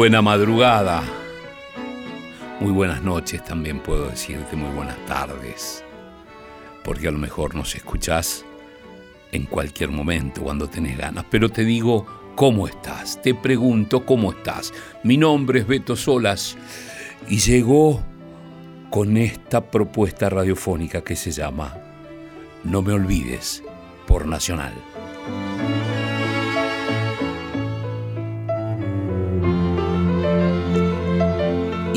Buena madrugada. Muy buenas noches también puedo decirte, muy buenas tardes. Porque a lo mejor nos escuchás en cualquier momento cuando tenés ganas. Pero te digo, ¿cómo estás? Te pregunto, ¿cómo estás? Mi nombre es Beto Solas y llegó con esta propuesta radiofónica que se llama No me olvides por Nacional.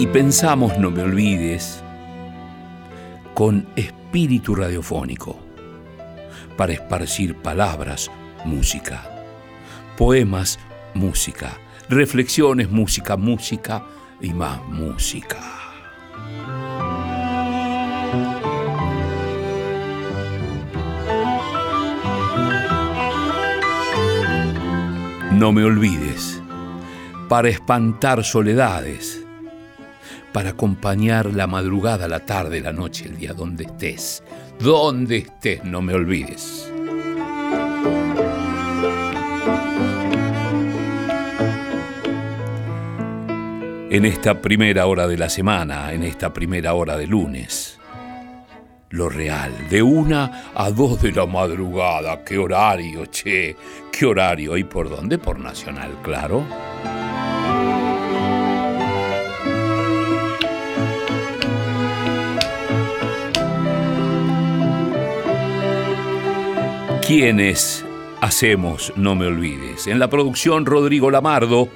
Y pensamos, no me olvides, con espíritu radiofónico, para esparcir palabras, música, poemas, música, reflexiones, música, música y más música. No me olvides, para espantar soledades, para acompañar la madrugada, la tarde, la noche, el día, donde estés, donde estés, no me olvides. En esta primera hora de la semana, en esta primera hora de lunes, lo real, de una a dos de la madrugada. ¿Qué horario, che? ¿Qué horario? ¿Y por dónde? Por Nacional, claro. ¿Quiénes hacemos No Me Olvides? En la producción Rodrigo Lamardo,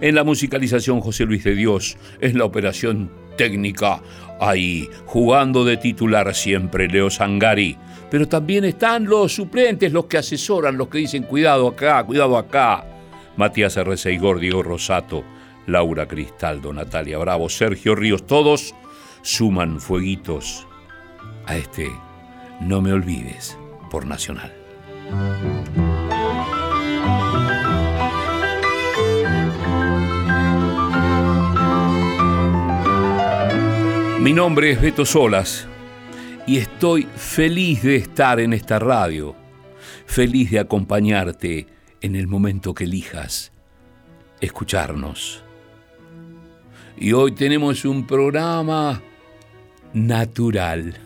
en la musicalización José Luis de Dios, en la operación técnica ahí, jugando de titular siempre Leo Sangari. Pero también están los suplentes, los que asesoran, los que dicen cuidado acá, cuidado acá. Matías Igor, Diego Rosato, Laura Cristaldo, Natalia Bravo, Sergio Ríos, todos suman fueguitos a este No me olvides por Nacional. Mi nombre es Beto Solas y estoy feliz de estar en esta radio, feliz de acompañarte en el momento que elijas escucharnos. Y hoy tenemos un programa natural.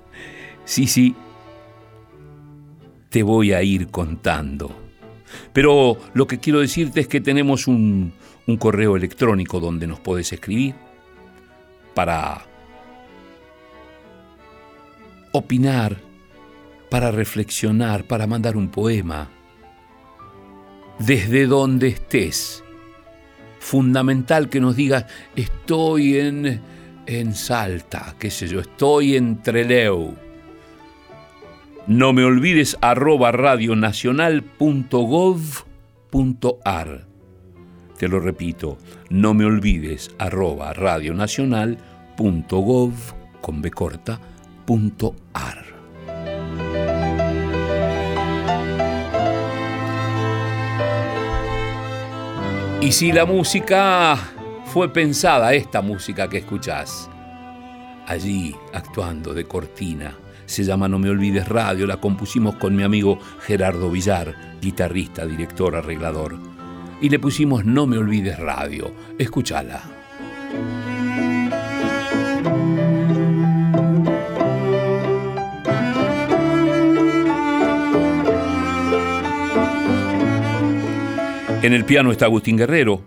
sí, sí, te voy a ir contando. Pero lo que quiero decirte es que tenemos un, correo electrónico donde nos puedes escribir para opinar, para reflexionar, para mandar un poema. Desde donde estés. Fundamental que nos digas, estoy en, en Salta, qué sé yo, estoy en Treleu. No me olvides arroba radionacional.gov.ar. Te lo repito, no me olvides arroba radionacional.gov con B corta y si la música fue pensada, esta música que escuchás, allí actuando de cortina, se llama No me olvides radio, la compusimos con mi amigo Gerardo Villar, guitarrista, director, arreglador. Y le pusimos No me olvides radio, escúchala. En el piano está Agustín Guerrero,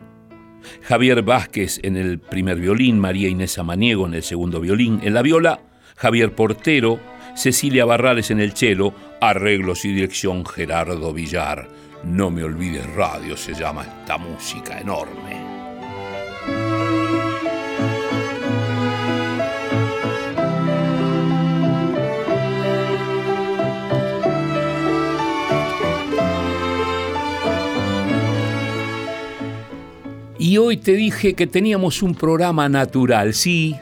Javier Vázquez en el primer violín, María Inés Amaniego en el segundo violín, en la viola, Javier Portero, Cecilia Barrales en el cello, arreglos y dirección Gerardo Villar. No me olvides radio, se llama esta música enorme. Y hoy te dije que teníamos un programa natural, sí,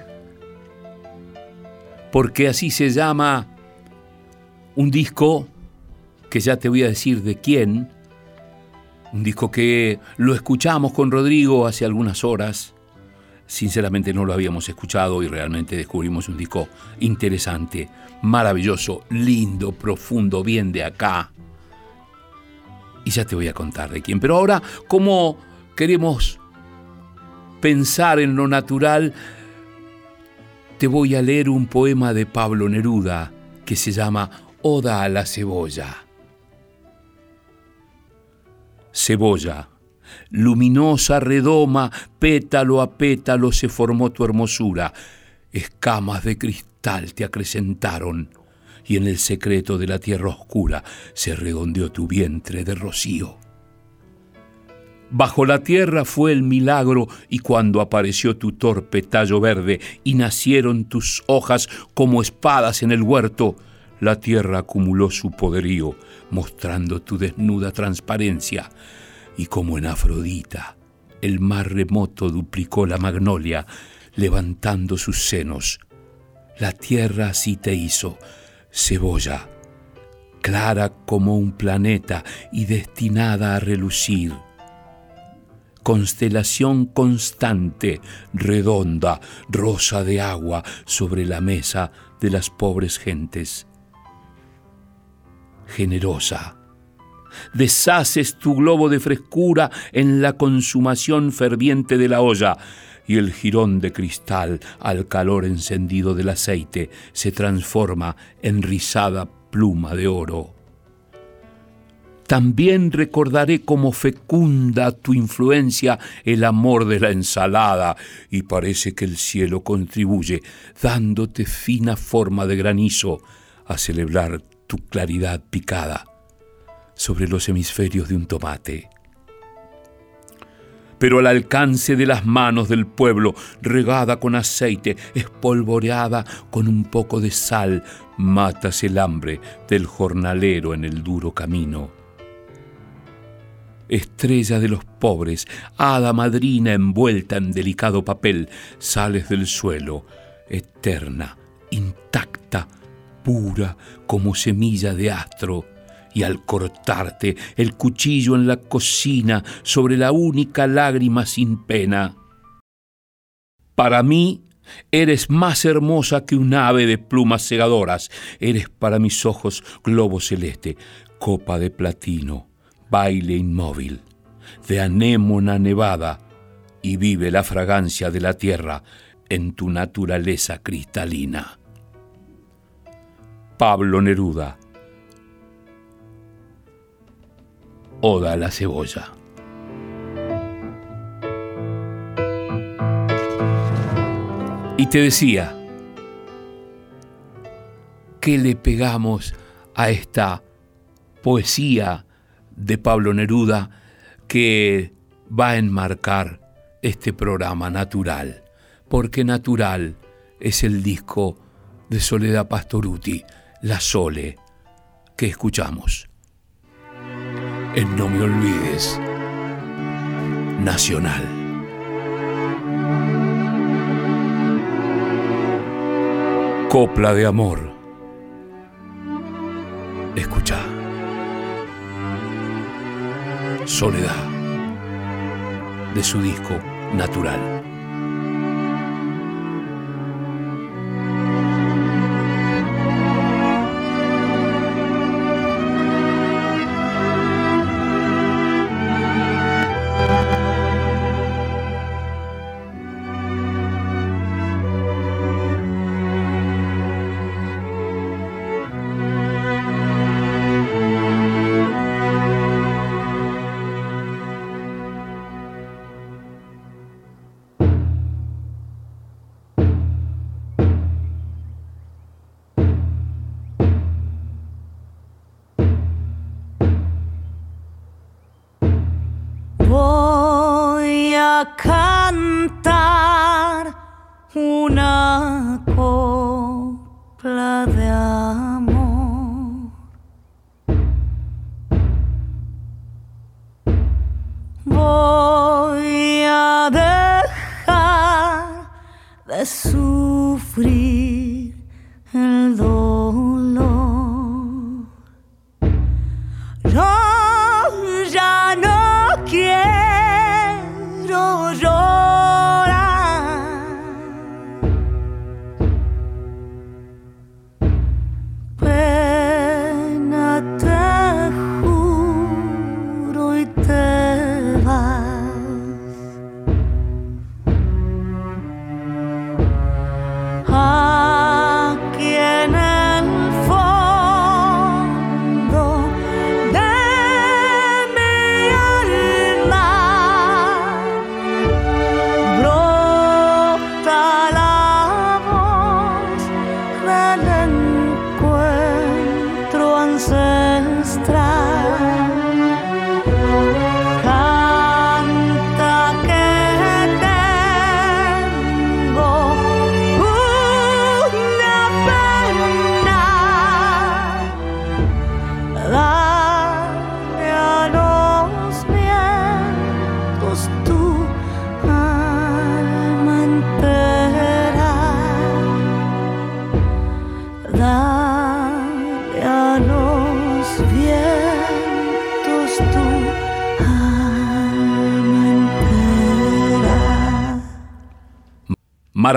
porque así se llama un disco que ya te voy a decir de quién, un disco que lo escuchamos con Rodrigo hace algunas horas, sinceramente no lo habíamos escuchado y realmente descubrimos un disco interesante, maravilloso, lindo, profundo, bien de acá. Y ya te voy a contar de quién. Pero ahora, como queremos pensar en lo natural, te voy a leer un poema de Pablo Neruda que se llama Oda a la cebolla. Cebolla, luminosa redoma, pétalo a pétalo se formó tu hermosura, escamas de cristal te acrecentaron y en el secreto de la tierra oscura se redondeó tu vientre de rocío. Bajo la tierra fue el milagro y cuando apareció tu torpe tallo verde y nacieron tus hojas como espadas en el huerto, la tierra acumuló su poderío, mostrando tu desnuda transparencia, y como en Afrodita, el mar remoto duplicó la magnolia, levantando sus senos. La tierra así te hizo, cebolla, clara como un planeta y destinada a relucir. Constelación constante, redonda, rosa de agua sobre la mesa de las pobres gentes. Generosa, deshaces tu globo de frescura en la consumación ferviente de la olla, y el jirón de cristal al calor encendido del aceite se transforma en rizada pluma de oro. También recordaré como fecunda tu influencia el amor de la ensalada y parece que el cielo contribuye, dándote fina forma de granizo, a celebrar tu claridad picada sobre los hemisferios de un tomate pero al alcance de las manos del pueblo, regada con aceite, espolvoreada con un poco de sal, matas el hambre del jornalero en el duro camino. Estrella de los pobres, hada madrina envuelta en delicado papel, sales del suelo, eterna, intacta, pura como semilla de astro, y al cortarte el cuchillo en la cocina sobre la única lágrima sin pena. Para mí eres más hermosa que un ave de plumas cegadoras, eres para mis ojos globo celeste, copa de platino, baile inmóvil, de anémona nevada, y vive la fragancia de la tierra en tu naturaleza cristalina. Pablo Neruda Oda a la cebolla. Y te decía, ¿qué le pegamos a esta poesía de Pablo Neruda que va a enmarcar este programa natural? Porque natural es el disco de Soledad Pastoruti, La Sole, que escuchamos en No Me Olvides Nacional. Copla de amor. Escucha. Soledad. De su disco Natural.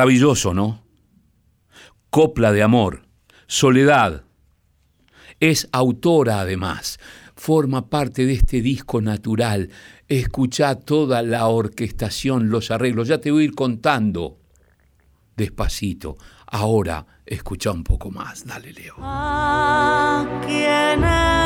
Maravilloso, ¿no? Copla de amor, soledad. Es autora además, forma parte de este disco natural. Escucha toda la orquestación, los arreglos. Ya te voy a ir contando despacito. Ahora escucha un poco más. Dale, Leo. Aquí en el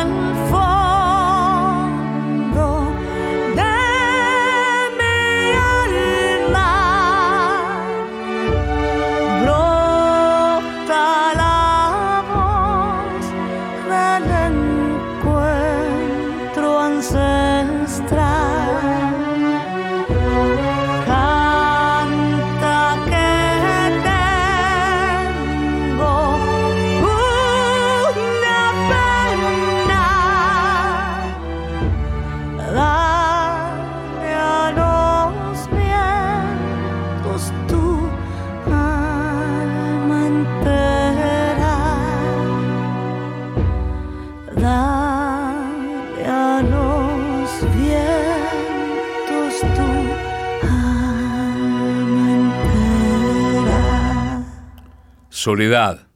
Soledad.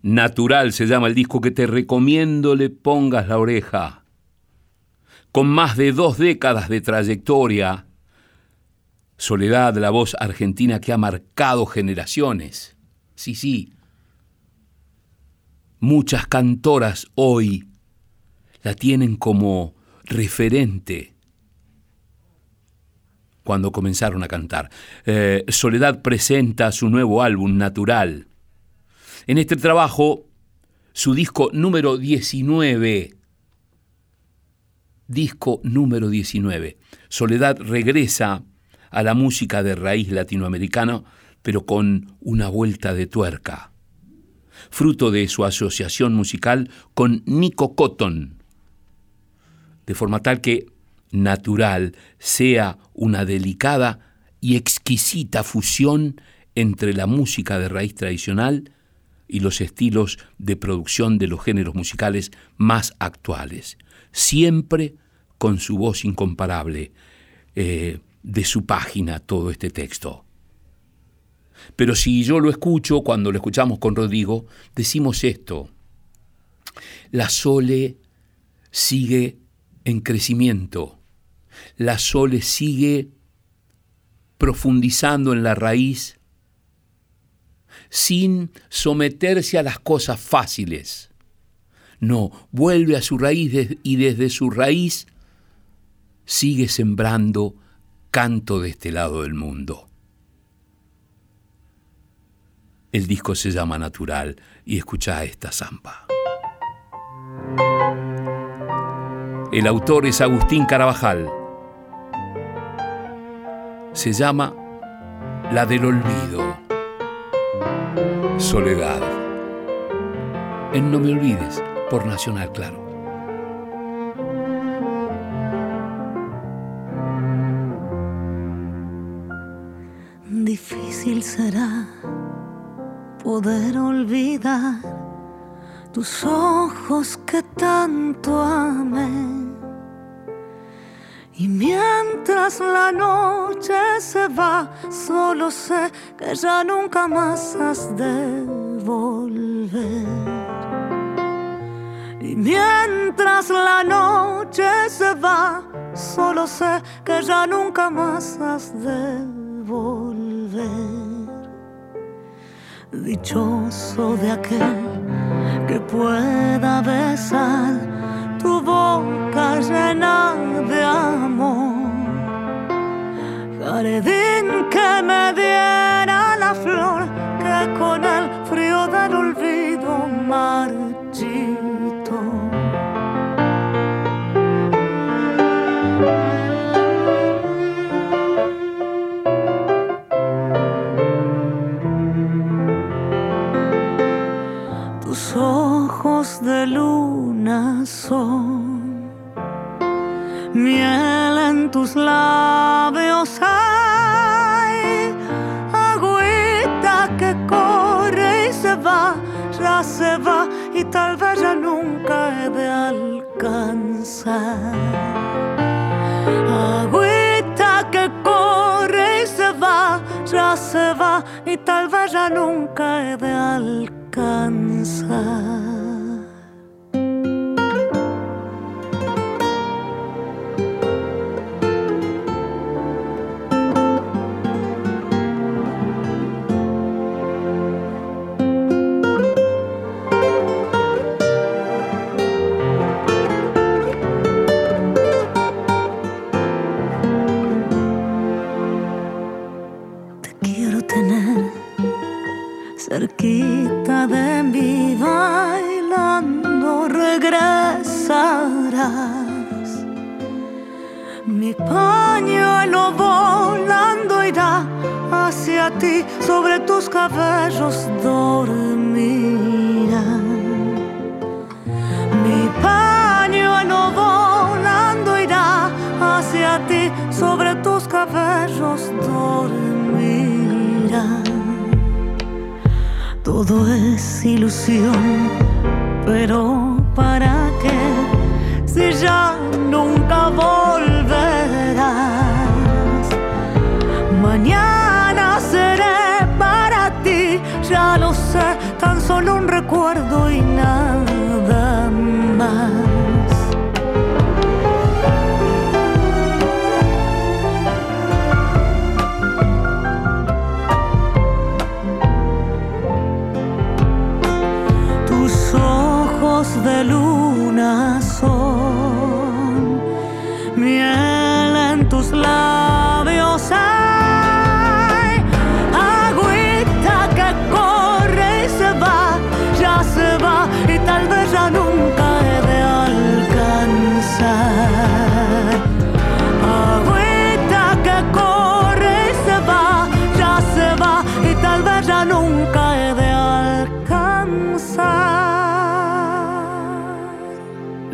Natural se llama el disco que te recomiendo le pongas la oreja. Con más de dos décadas de trayectoria, Soledad, la voz argentina que ha marcado generaciones. Sí, sí. Muchas cantoras hoy la tienen como referente cuando comenzaron a cantar. Eh, Soledad presenta su nuevo álbum, Natural. En este trabajo, su disco número 19, disco número 19, Soledad regresa a la música de raíz latinoamericana, pero con una vuelta de tuerca, fruto de su asociación musical con Nico Cotton, de forma tal que natural sea una delicada y exquisita fusión entre la música de raíz tradicional y los estilos de producción de los géneros musicales más actuales, siempre con su voz incomparable eh, de su página todo este texto. Pero si yo lo escucho, cuando lo escuchamos con Rodrigo, decimos esto, la Sole sigue en crecimiento, la Sole sigue profundizando en la raíz sin someterse a las cosas fáciles. No, vuelve a su raíz y desde su raíz sigue sembrando canto de este lado del mundo. El disco se llama Natural y escucha esta zampa. El autor es Agustín Carabajal se llama La del Olvido. Soledad. En No me olvides, por Nacional Claro. Difícil será poder olvidar tus ojos que tanto amé y mientras la noche se va, solo sé que ya nunca más has de volver. Y mientras la noche se va, solo sé que ya nunca más has de volver. Dichoso de aquel que pueda besar tu boca llena de amor. Jardín que me diera la flor que con el frío del olvido marchito. Luna son miel en tus labios hay agüita que corre y se va, ya se va y tal vez ya nunca he de alcanzar. Agüita que corre y se va, ya se y tal vez ya nunca he de alcanzar.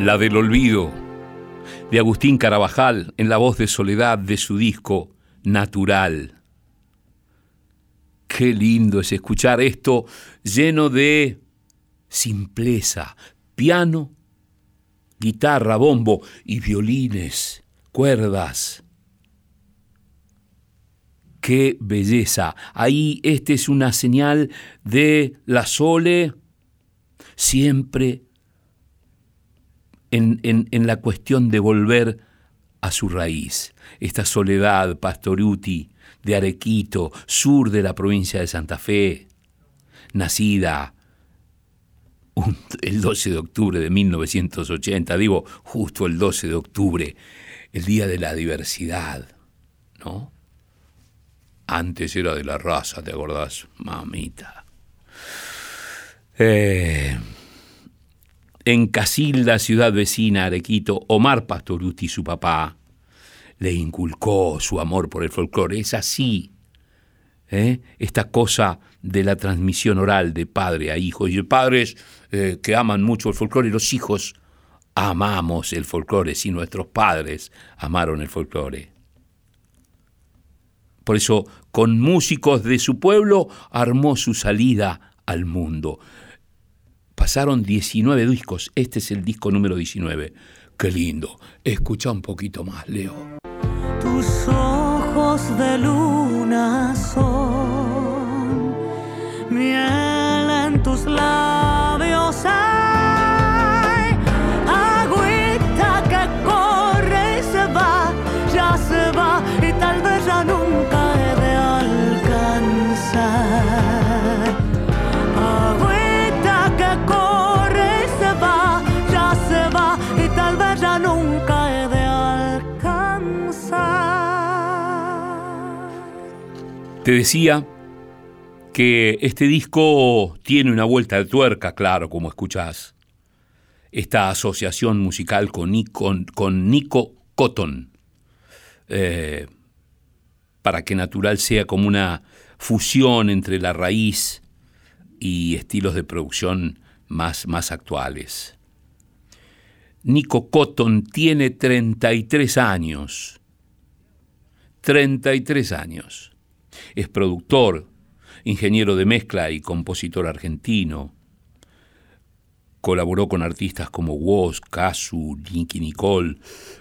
La del olvido, de Agustín Carabajal, en la voz de Soledad de su disco Natural. Qué lindo es escuchar esto lleno de simpleza, piano, guitarra, bombo y violines, cuerdas. Qué belleza. Ahí este es una señal de la sole siempre en, la cuestión de volver a su raíz. Esta soledad pastoruti de Arequito, sur de la provincia de Santa Fe, nacida el 12 de octubre de 1980, digo justo el 12 de octubre, el día de la diversidad, ¿no? Antes era de la raza, ¿te acordás? Mamita. Eh, en Casilda, ciudad vecina, Arequito, Omar Pastoruti, su papá, le inculcó su amor por el folclore. Es así, ¿eh? esta cosa de la transmisión oral de padre a hijo. Y padres eh, que aman mucho el folclore, los hijos amamos el folclore, si nuestros padres amaron el folclore. Por eso, con músicos de su pueblo, armó su salida al mundo. Pasaron 19 discos, este es el disco número 19. Qué lindo. Escucha un poquito más, Leo. Tus ojos de luna son Te decía que este disco tiene una vuelta de tuerca, claro, como escuchás. Esta asociación musical con, Nico, Cotton, eh, para que Natural sea como una fusión entre la raíz y estilos de producción más, más actuales. Nico Cotton tiene 33 años. 33 años. Es productor, ingeniero de mezcla y compositor argentino. Colaboró con artistas como Woz, Casu, Nicky Nicole,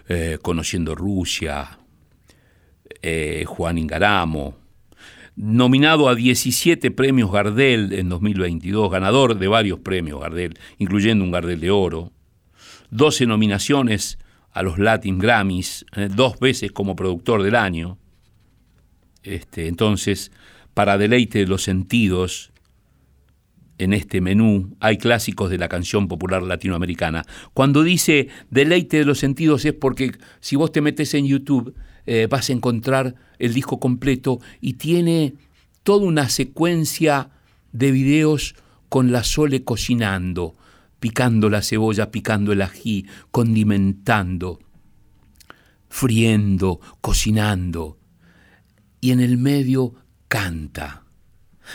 eh, Conociendo Rusia, eh, Juan Ingaramo. nominado a 17 premios Gardel en 2022, ganador de varios premios Gardel, incluyendo un Gardel de Oro, 12 nominaciones a los Latin Grammys, eh, dos veces como productor del año. Este, entonces, para deleite de los sentidos, en este menú hay clásicos de la canción popular latinoamericana. Cuando dice deleite de los sentidos es porque si vos te metes en YouTube eh, vas a encontrar el disco completo y tiene toda una secuencia de videos con la Sole cocinando, picando la cebolla, picando el ají, condimentando, friendo, cocinando. Y en el medio canta.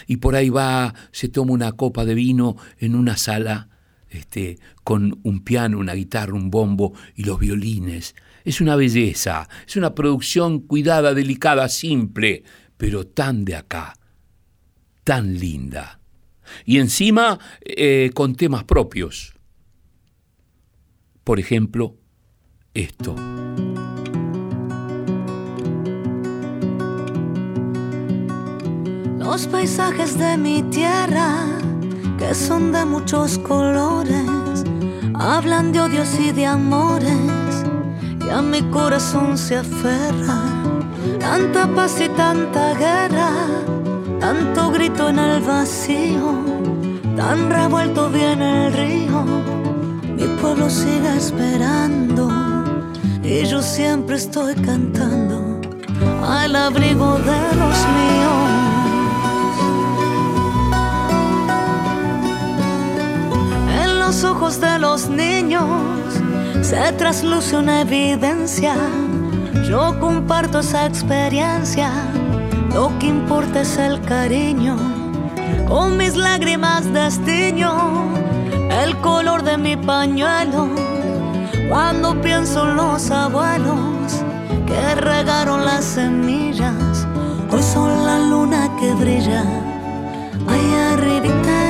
Y por ahí va, se toma una copa de vino en una sala este, con un piano, una guitarra, un bombo y los violines. Es una belleza, es una producción cuidada, delicada, simple, pero tan de acá, tan linda y encima eh, con temas propios. Por ejemplo, esto. Los paisajes de mi tierra, que son de muchos colores, hablan de odios y de amores, y a mi corazón se aferra tanta paz y tanta guerra tanto grito en el vacío, tan revuelto viene el río. Mi pueblo sigue esperando y yo siempre estoy cantando al abrigo de los míos. Ojos de los niños se trasluce una evidencia. Yo comparto esa experiencia lo que importa es el cariño, con mis lágrimas destiño el color de mi pañuelo. Cuando pienso en los abuelos que regaron las semillas, hoy son la luna que brilla, allá arribita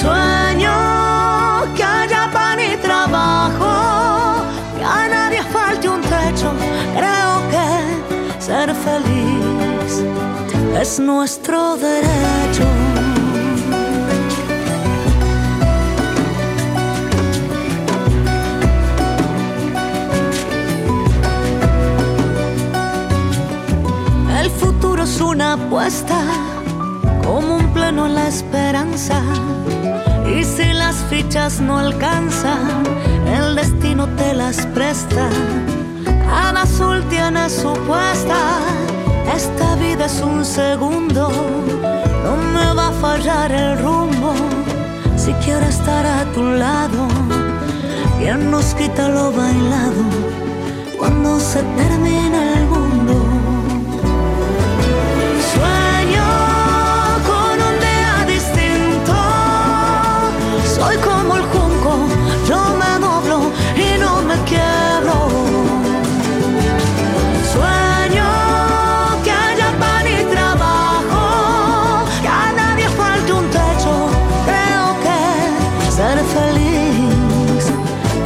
Sueño que haya pan y trabajo, que a nadie falte un techo. Creo que ser feliz es nuestro derecho. una apuesta, como un pleno en la esperanza. Y si las fichas no alcanzan, el destino te las presta. Cada azul tiene su puesta, esta vida es un segundo. No me va a fallar el rumbo, si quiero estar a tu lado. ¿Quién nos quita lo bailado cuando se termina el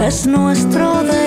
es nuestro derecho.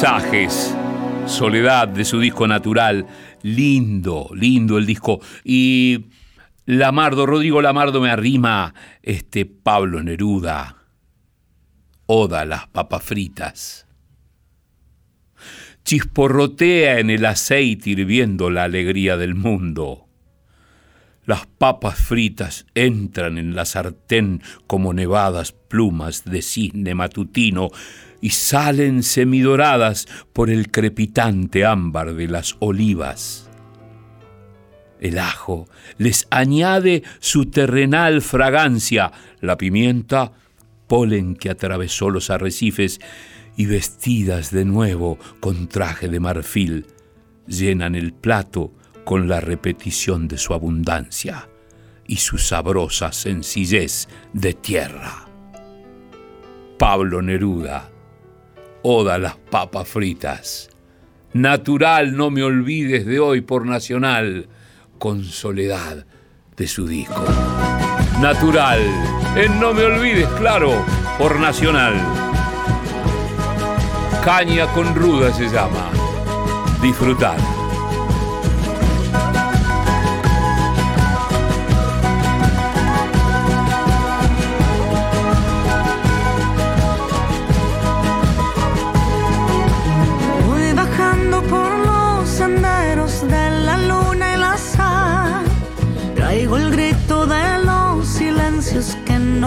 Paisajes Soledad de su disco natural. Lindo, lindo el disco. Y Lamardo, Rodrigo Lamardo me arrima este Pablo Neruda. Oda las papas fritas. Chisporrotea en el aceite hirviendo la alegría del mundo. Las papas fritas entran en la sartén como nevadas plumas de cisne matutino y salen semidoradas por el crepitante ámbar de las olivas. El ajo les añade su terrenal fragancia, la pimienta, polen que atravesó los arrecifes y vestidas de nuevo con traje de marfil, llenan el plato con la repetición de su abundancia y su sabrosa sencillez de tierra. Pablo Neruda Oda las papas fritas. Natural, no me olvides de hoy por Nacional, con soledad de su disco. Natural, en No me olvides, claro, por Nacional. Caña con ruda se llama. Disfrutar.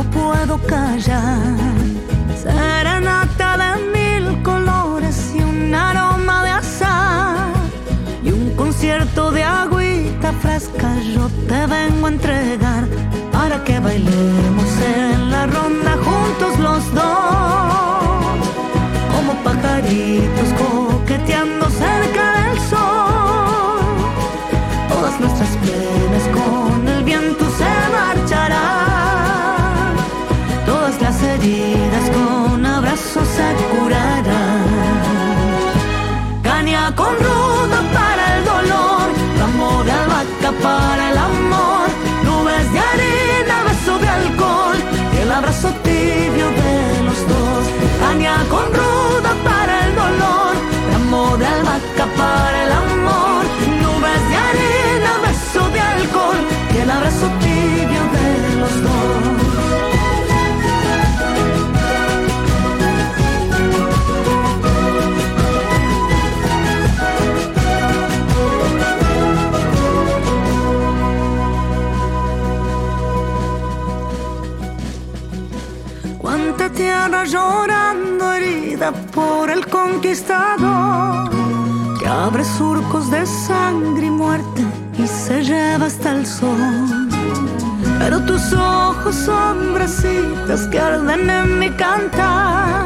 No puedo callar. Serenata de mil colores y un aroma de azar. Y un concierto de agüita fresca yo te vengo a entregar. Para que bailemos en la ronda juntos los dos. Como pajaritos coqueteando tierra llorando herida por el conquistador que abre surcos de sangre y muerte y se lleva hasta el sol. Pero tus ojos son brasitas que arden en mi cantar.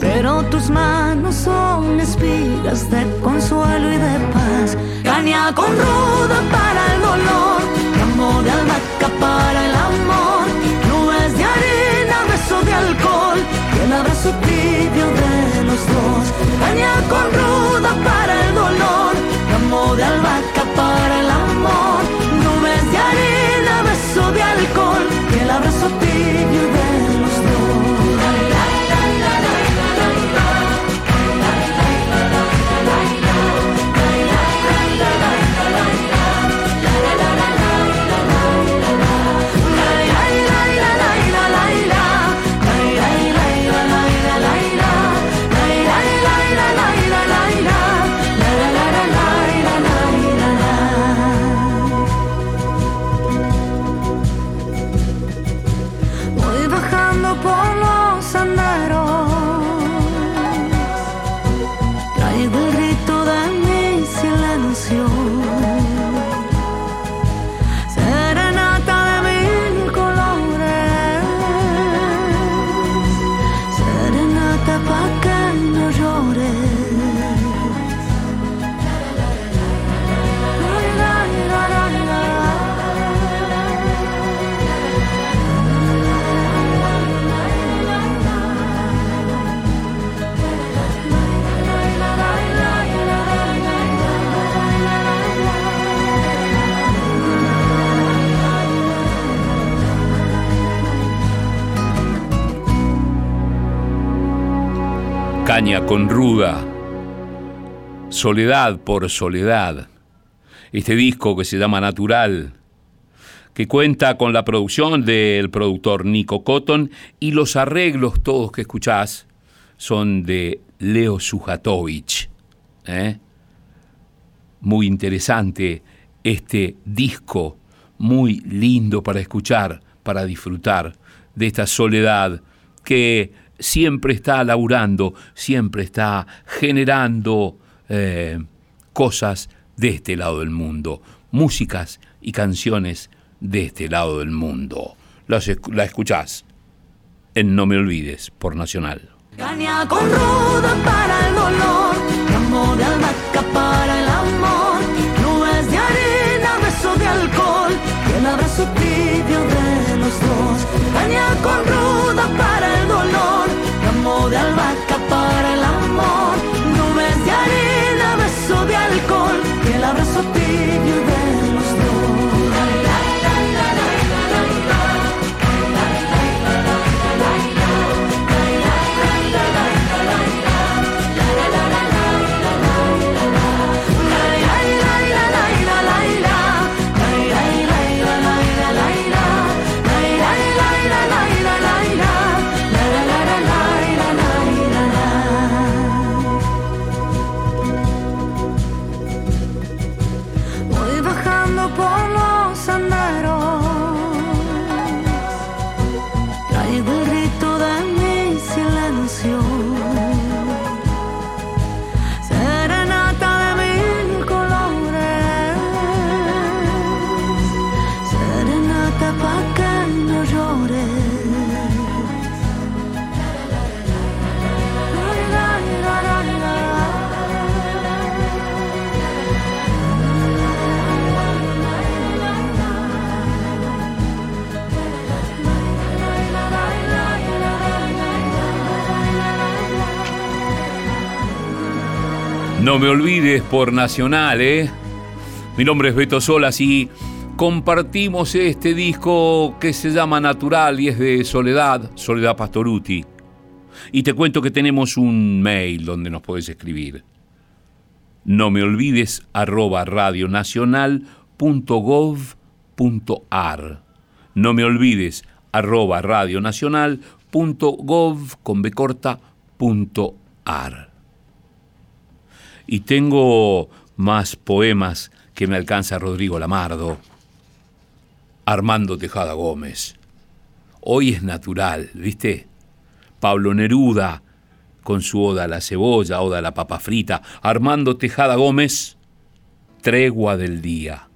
Pero tus manos son espigas de consuelo y de paz. Caña con ruda para el dolor, ramo de albahaca para el amor, nubes de arena de alcohol el abrazo tibio de los dos. Caña con ruda para el dolor, ramo de albahaca para el amor. Nubes de arena, beso de alcohol el abrazo tibio de con ruda. Soledad por Soledad, este disco que se llama Natural, que cuenta con la producción del productor Nico Cotton y los arreglos todos que escuchás son de Leo Sujatovich. ¿eh? Muy interesante este disco, muy lindo para escuchar, para disfrutar de esta soledad que siempre está laburando, siempre está generando eh, cosas de este lado del mundo, músicas y canciones de este lado del mundo. La escuchás en No Me Olvides por Nacional. Caña con ruda para el dolor, ramo de albahaca para el amor, nubes de arena, beso de alcohol y el abrazo tibio de los dos. Caña con ruda para No me olvides por Nacional, ¿eh? Mi nombre es Beto Solas y compartimos este disco que se llama Natural y es de Soledad, Soledad Pastoruti. Y te cuento que tenemos un mail donde nos puedes escribir. No me olvides arroba radionacional.gov.ar. No me olvides arroba radionacional.gov con B corta, punto ar. Y tengo más poemas que me alcanza Rodrigo Lamardo. Armando Tejada Gómez. Hoy es natural, ¿viste? Pablo Neruda, con su oda a la cebolla, oda a la papa frita. Armando Tejada Gómez, tregua del día.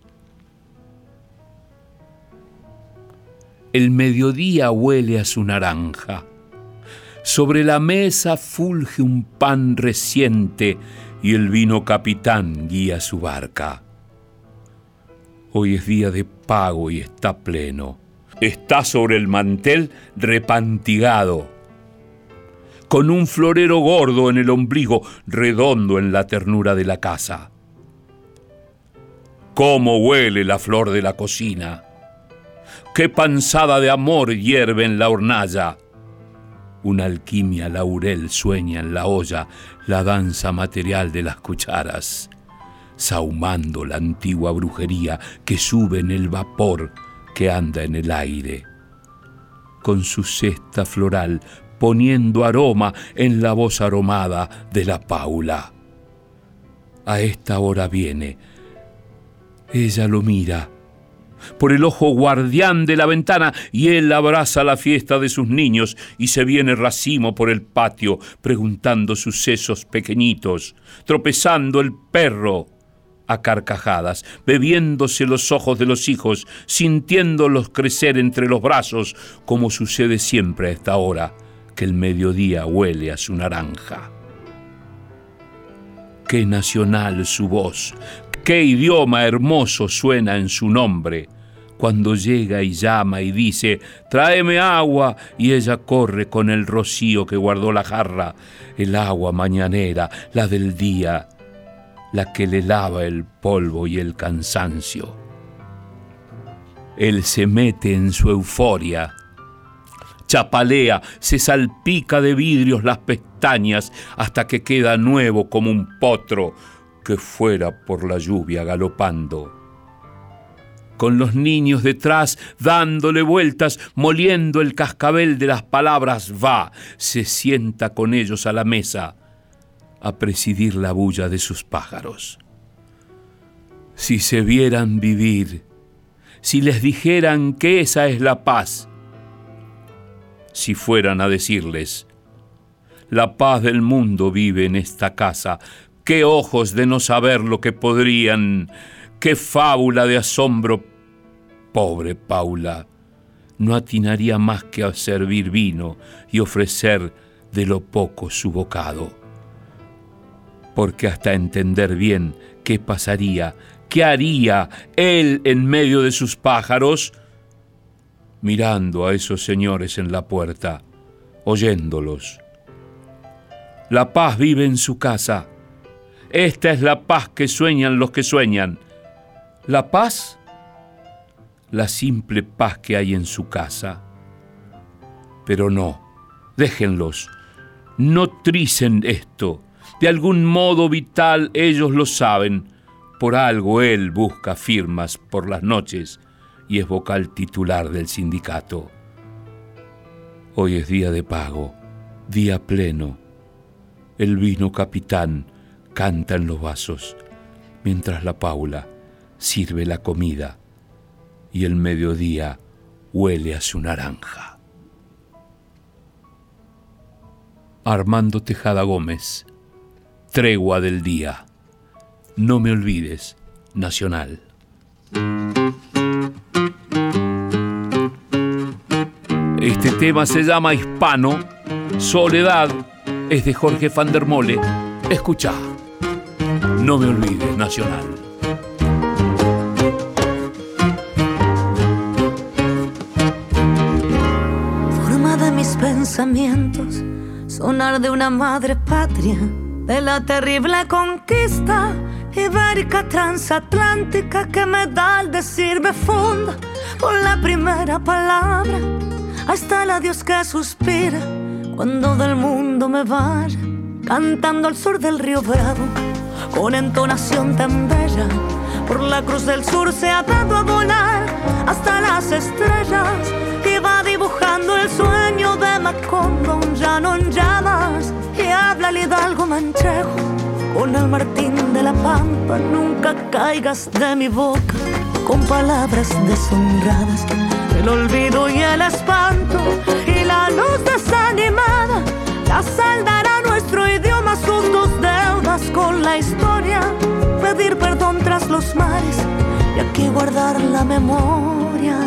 El mediodía huele a su naranja. Sobre la mesa fulge un pan reciente y el vino capitán guía su barca. Hoy es día de pago y está pleno. Está sobre el mantel repantigado, con un florero gordo en el ombligo, redondo en la ternura de la casa. ¿Cómo huele la flor de la cocina? ¿Qué panzada de amor hierve en la hornalla? Una alquimia laurel sueña en la olla la danza material de las cucharas, sahumando la antigua brujería que sube en el vapor que anda en el aire. Con su cesta floral poniendo aroma en la voz aromada de la Paula. A esta hora viene. Ella lo mira por el ojo guardián de la ventana y él abraza la fiesta de sus niños y se viene racimo por el patio preguntando sus sesos pequeñitos, tropezando el perro a carcajadas, bebiéndose los ojos de los hijos, sintiéndolos crecer entre los brazos, como sucede siempre a esta hora, que el mediodía huele a su naranja. Qué nacional su voz, qué idioma hermoso suena en su nombre. Cuando llega y llama y dice, tráeme agua, y ella corre con el rocío que guardó la jarra, el agua mañanera, la del día, la que le lava el polvo y el cansancio. Él se mete en su euforia, chapalea, se salpica de vidrios las pestañas hasta que queda nuevo como un potro, que fuera por la lluvia galopando. Con los niños detrás, dándole vueltas, moliendo el cascabel de las palabras, va, se sienta con ellos a la mesa a presidir la bulla de sus pájaros. Si se vieran vivir, si les dijeran que esa es la paz, si fueran a decirles, la paz del mundo vive en esta casa, qué ojos de no saber lo que podrían, qué fábula de asombro. Pobre Paula, no atinaría más que a servir vino y ofrecer de lo poco su bocado. Porque hasta entender bien qué pasaría, qué haría él en medio de sus pájaros, mirando a esos señores en la puerta, oyéndolos. La paz vive en su casa. Esta es la paz que sueñan los que sueñan. La paz, la simple paz que hay en su casa. Pero no, déjenlos, no tricen esto. De algún modo vital ellos lo saben. Por algo él busca firmas por las noches y es vocal titular del sindicato. Hoy es día de pago, día pleno. El vino capitán canta en los vasos, mientras la Paula sirve la comida y el mediodía huele a su naranja. Armando Tejada Gómez, Tregua del Día. No me olvides, Nacional. Este tema se llama Hispano, Soledad, es de Jorge van der Mole. Escucha, no me olvides, Nacional. Mis pensamientos, sonar de una madre patria, de la terrible conquista ibérica transatlántica que me da al decirme funda con la primera palabra hasta el adiós que suspira cuando del mundo me vaya, cantando al sur del río Bravo, con entonación tan bella. Por la cruz del sur se ha dado a volar hasta las estrellas va dibujando el sueño de Macondo, ya no en llamas y habla el hidalgo manchego con el Martín de la Pampa. Nunca caigas de mi boca con palabras deshonradas el olvido y el espanto y la luz desanimada ya saldará nuestro idioma sus dos deudas con la historia pedir perdón tras los mares y aquí guardar la memoria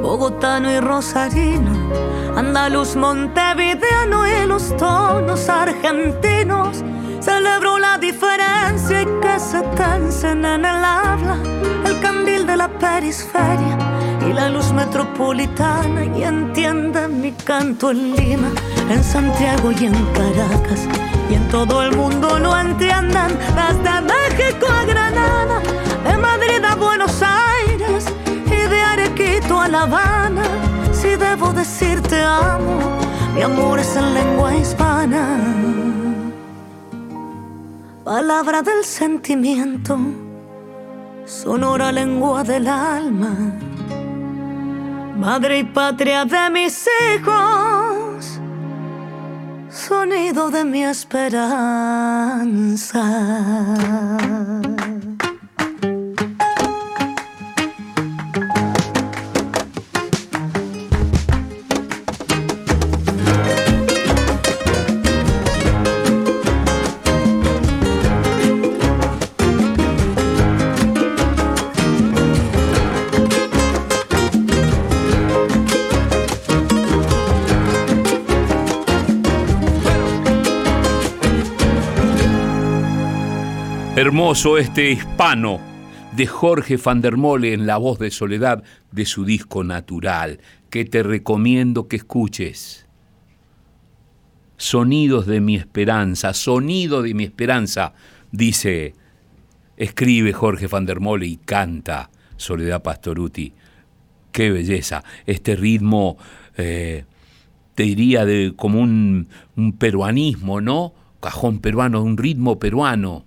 bogotano y rosarino, andaluz, montevideano y los tonos argentinos. Celebro la diferencia y que se tensen en el habla el candil de la perisferia y la luz metropolitana y entiende mi canto en Lima, en Santiago y en Caracas y en todo el mundo lo entiendan desde México a Granada, de Madrid a Buenos Aires La Habana, si debo decirte amo, mi amor es en lengua hispana. Palabra del sentimiento, sonora lengua del alma, madre y patria de mis hijos, sonido de mi esperanza. Hermoso este hispano de Jorge van der Mole en la voz de Soledad de su disco Natural, que te recomiendo que escuches. Sonidos de mi esperanza, sonido de mi esperanza, dice, escribe Jorge van der Mole y canta Soledad Pastoruti. Qué belleza, este ritmo, eh, te diría, de, como un, un peruanismo, ¿no? Cajón peruano, un ritmo peruano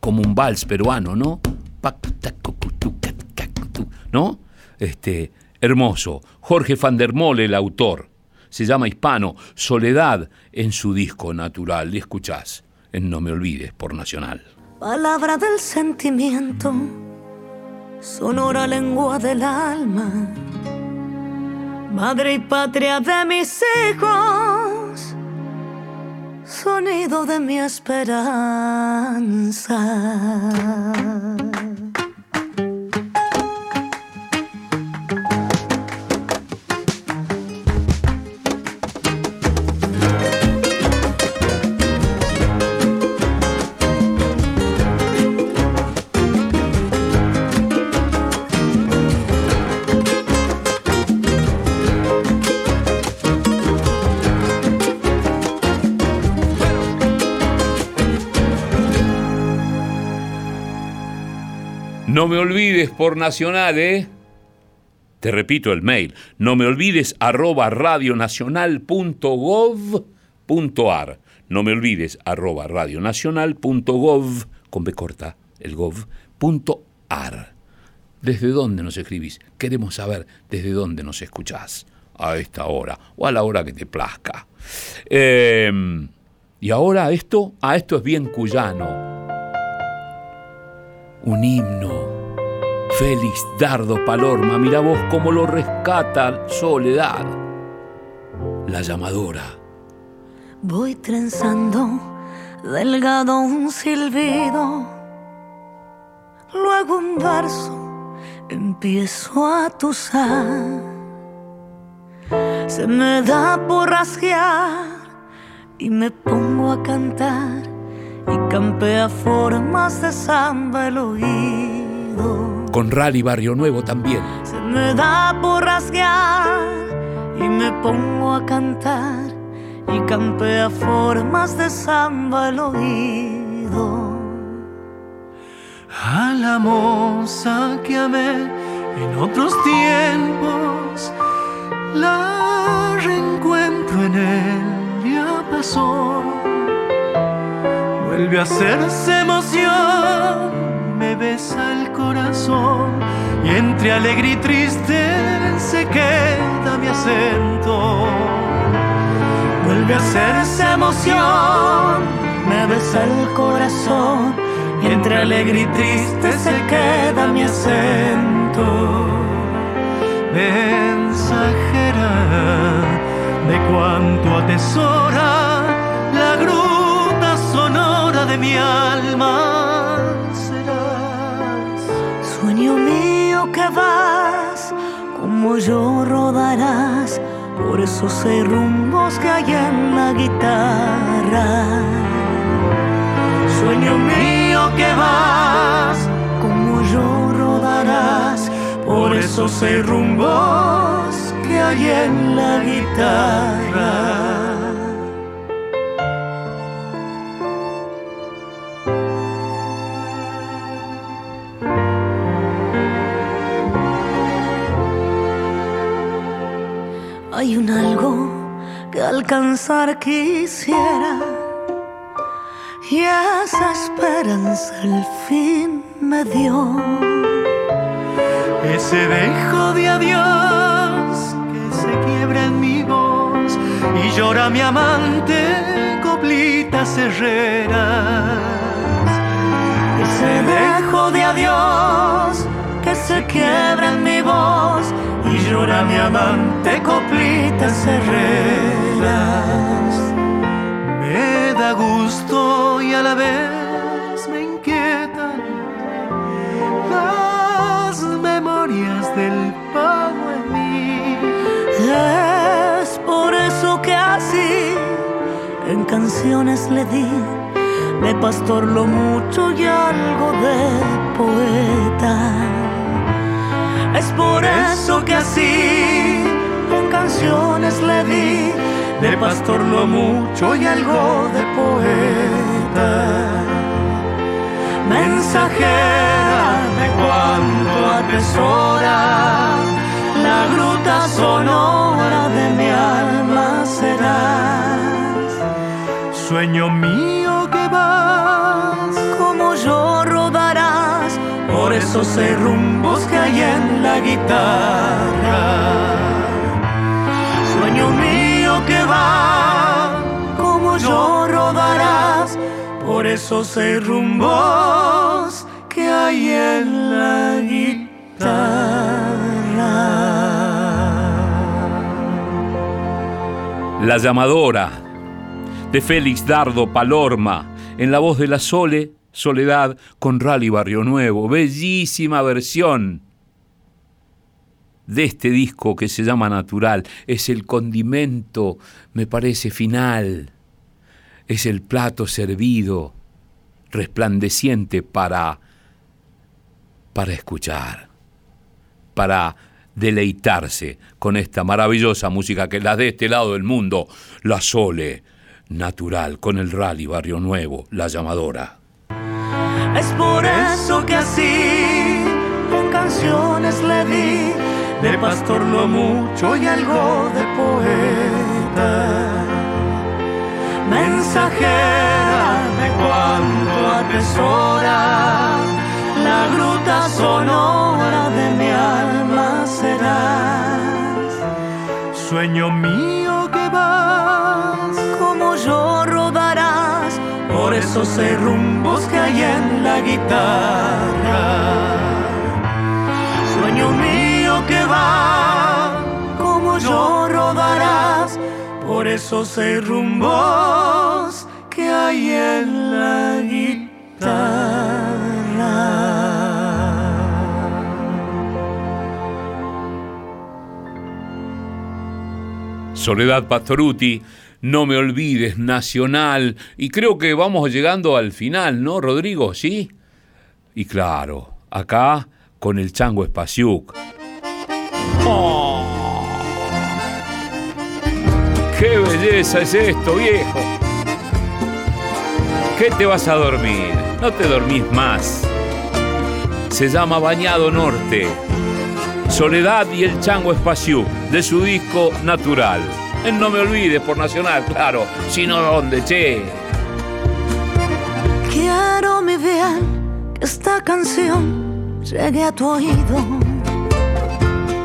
como un vals peruano, ¿no? ¿No? Este, hermoso. Jorge van der Mole, el autor. Se llama Hispano, Soledad en su disco natural. Y escuchás en No Me Olvides por Nacional. Palabra del sentimiento, sonora lengua del alma, madre y patria de mis hijos sonido de mi esperanza. No me olvides por Nacional, ¿eh? Te repito el mail. No me olvides arroba radionacional.gov.ar. No me olvides arroba radionacional.gov, con B corta, el gov.ar. ¿Desde dónde nos escribís? Queremos saber desde dónde nos escuchás a esta hora o a la hora que te plazca. Em, y ahora esto, a ah, esto es bien cuyano un himno. Félix Dardo Palorma, mira vos cómo lo rescata Soledad, la llamadora. Voy trenzando delgado un silbido, luego un verso, empiezo a tusar. Se me da por rasguear y me pongo a cantar y campea formas de samba el oído. Con Rally Barrio Nuevo también. Se me da por rasguear y me pongo a cantar y campea formas de samba el oído. A la moza que amé en otros tiempos, la reencuentro en el día pasó vuelve a hacerse emoción, me besa el corazón y entre alegre y triste se queda mi acento. Vuelve a hacerse emoción, me besa el corazón y entre alegre y triste se queda mi acento. Mensajera de cuanto atesora de mi alma serás. Sueño mío que vas, como yo rodarás por esos rumbos que hay en la guitarra. Sueño mío que vas, como yo rodarás por esos rumbos que hay en la guitarra. Hay un algo que alcanzar quisiera y esa esperanza al fin me dio. Ese dejo de adiós que se quiebra en mi voz y llora mi amante coplitas herreras. Ese dejo de adiós que se quiebra en mi voz y llora mi amante coplitas herreras. Me da gusto y a la vez me inquietan las memorias del pago en mí. Es por eso que así en canciones le di de pastor lo mucho y algo de poeta. Es por eso que así en canciones le di de pastor lo mucho y algo de poeta. Mensajera de cuanto atesora la gruta sonora de mi alma serás. Sueño mío que vas, esos rumbos que hay en la guitarra. Sueño mío que va, como yo rodarás por esos rumbos que hay en la guitarra. La llamadora de Félix Dardo Palorma en la voz de la Sole, Soledad con Rally Barrio Nuevo. Bellísima versión de este disco que se llama Natural. Es el condimento, me parece, final. Es el plato servido, resplandeciente para, para escuchar, para deleitarse con esta maravillosa música que la de este lado del mundo, la Sole, natural, con el rally Barrio Nuevo, la llamadora. Es por eso que así en canciones le di de pastor lo mucho y algo de poeta. Mensajera de cuanto atesora la gruta sonora de mi alma serás. Sueño mío que vas, esos rumbos que hay en la guitarra. Sueño mío que va, como yo rodarás por esos rumbos que hay en la guitarra. Soledad Pastoruti, No me olvides, Nacional, y creo que vamos llegando al final, ¿no, Rodrigo? ¿Sí? Y claro, acá con el chango Espaciuc. ¡Oh! ¡Qué belleza es esto, viejo! ¿Qué te vas a dormir? No te dormís más. Se llama Bañado Norte Soledad y el Chango Espaciú, de su disco Natural. En No Me Olvides por Nacional, claro, sino dónde, che. Quiero, mi bien, que esta canción llegue a tu oído.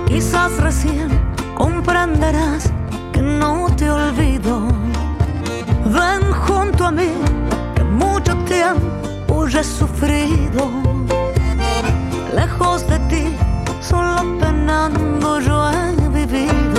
Quizás recién comprenderás que no te olvido. Ven junto a mí, que mucho tiempo ya he sufrido. Lejos de ti solo penando yo he vivido.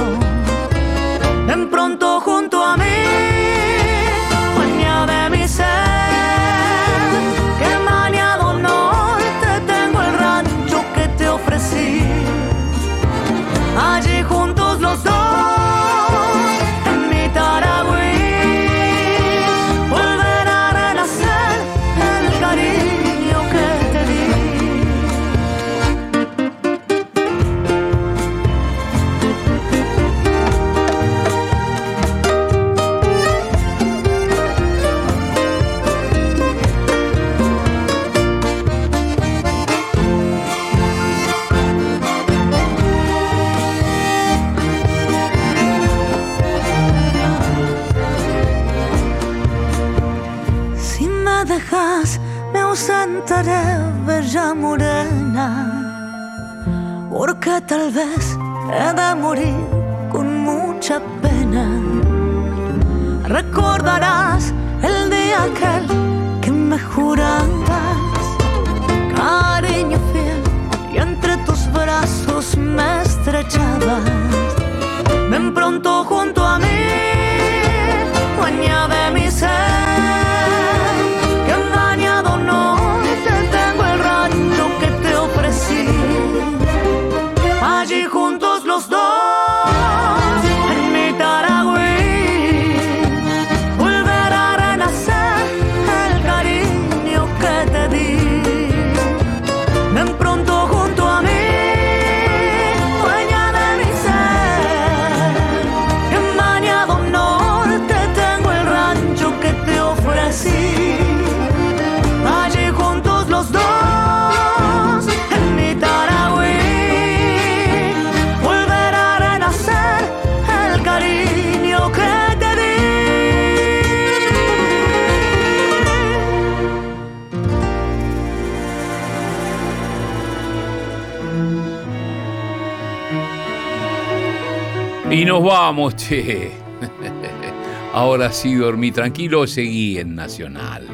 Y nos vamos, che. Ahora sí dormí tranquilo, seguí en Nacional.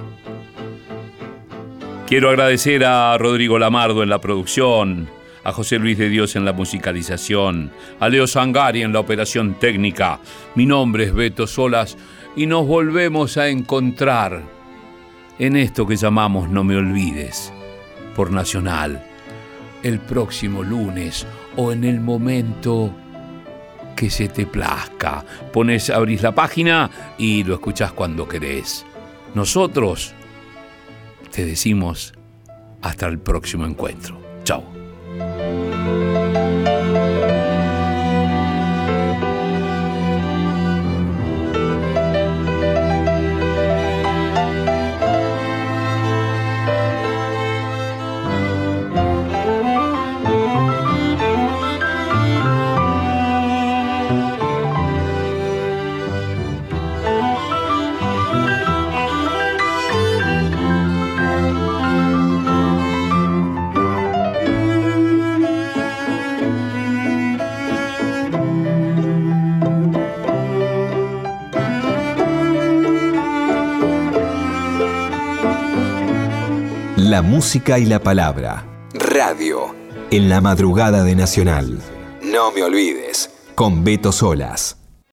Quiero agradecer a Rodrigo Lamardo en la producción, a José Luis de Dios en la musicalización, a Leo Sangari en la operación técnica. Mi nombre es Beto Solas y nos volvemos a encontrar en esto que llamamos No me olvides por Nacional el próximo lunes o en el momento que se te plazca. Pones, abrís la página y lo escuchás cuando querés. Nosotros te decimos hasta el próximo encuentro. Chao. La música y la palabra. Radio. En la madrugada de Nacional. No me olvides. Con Beto Solas.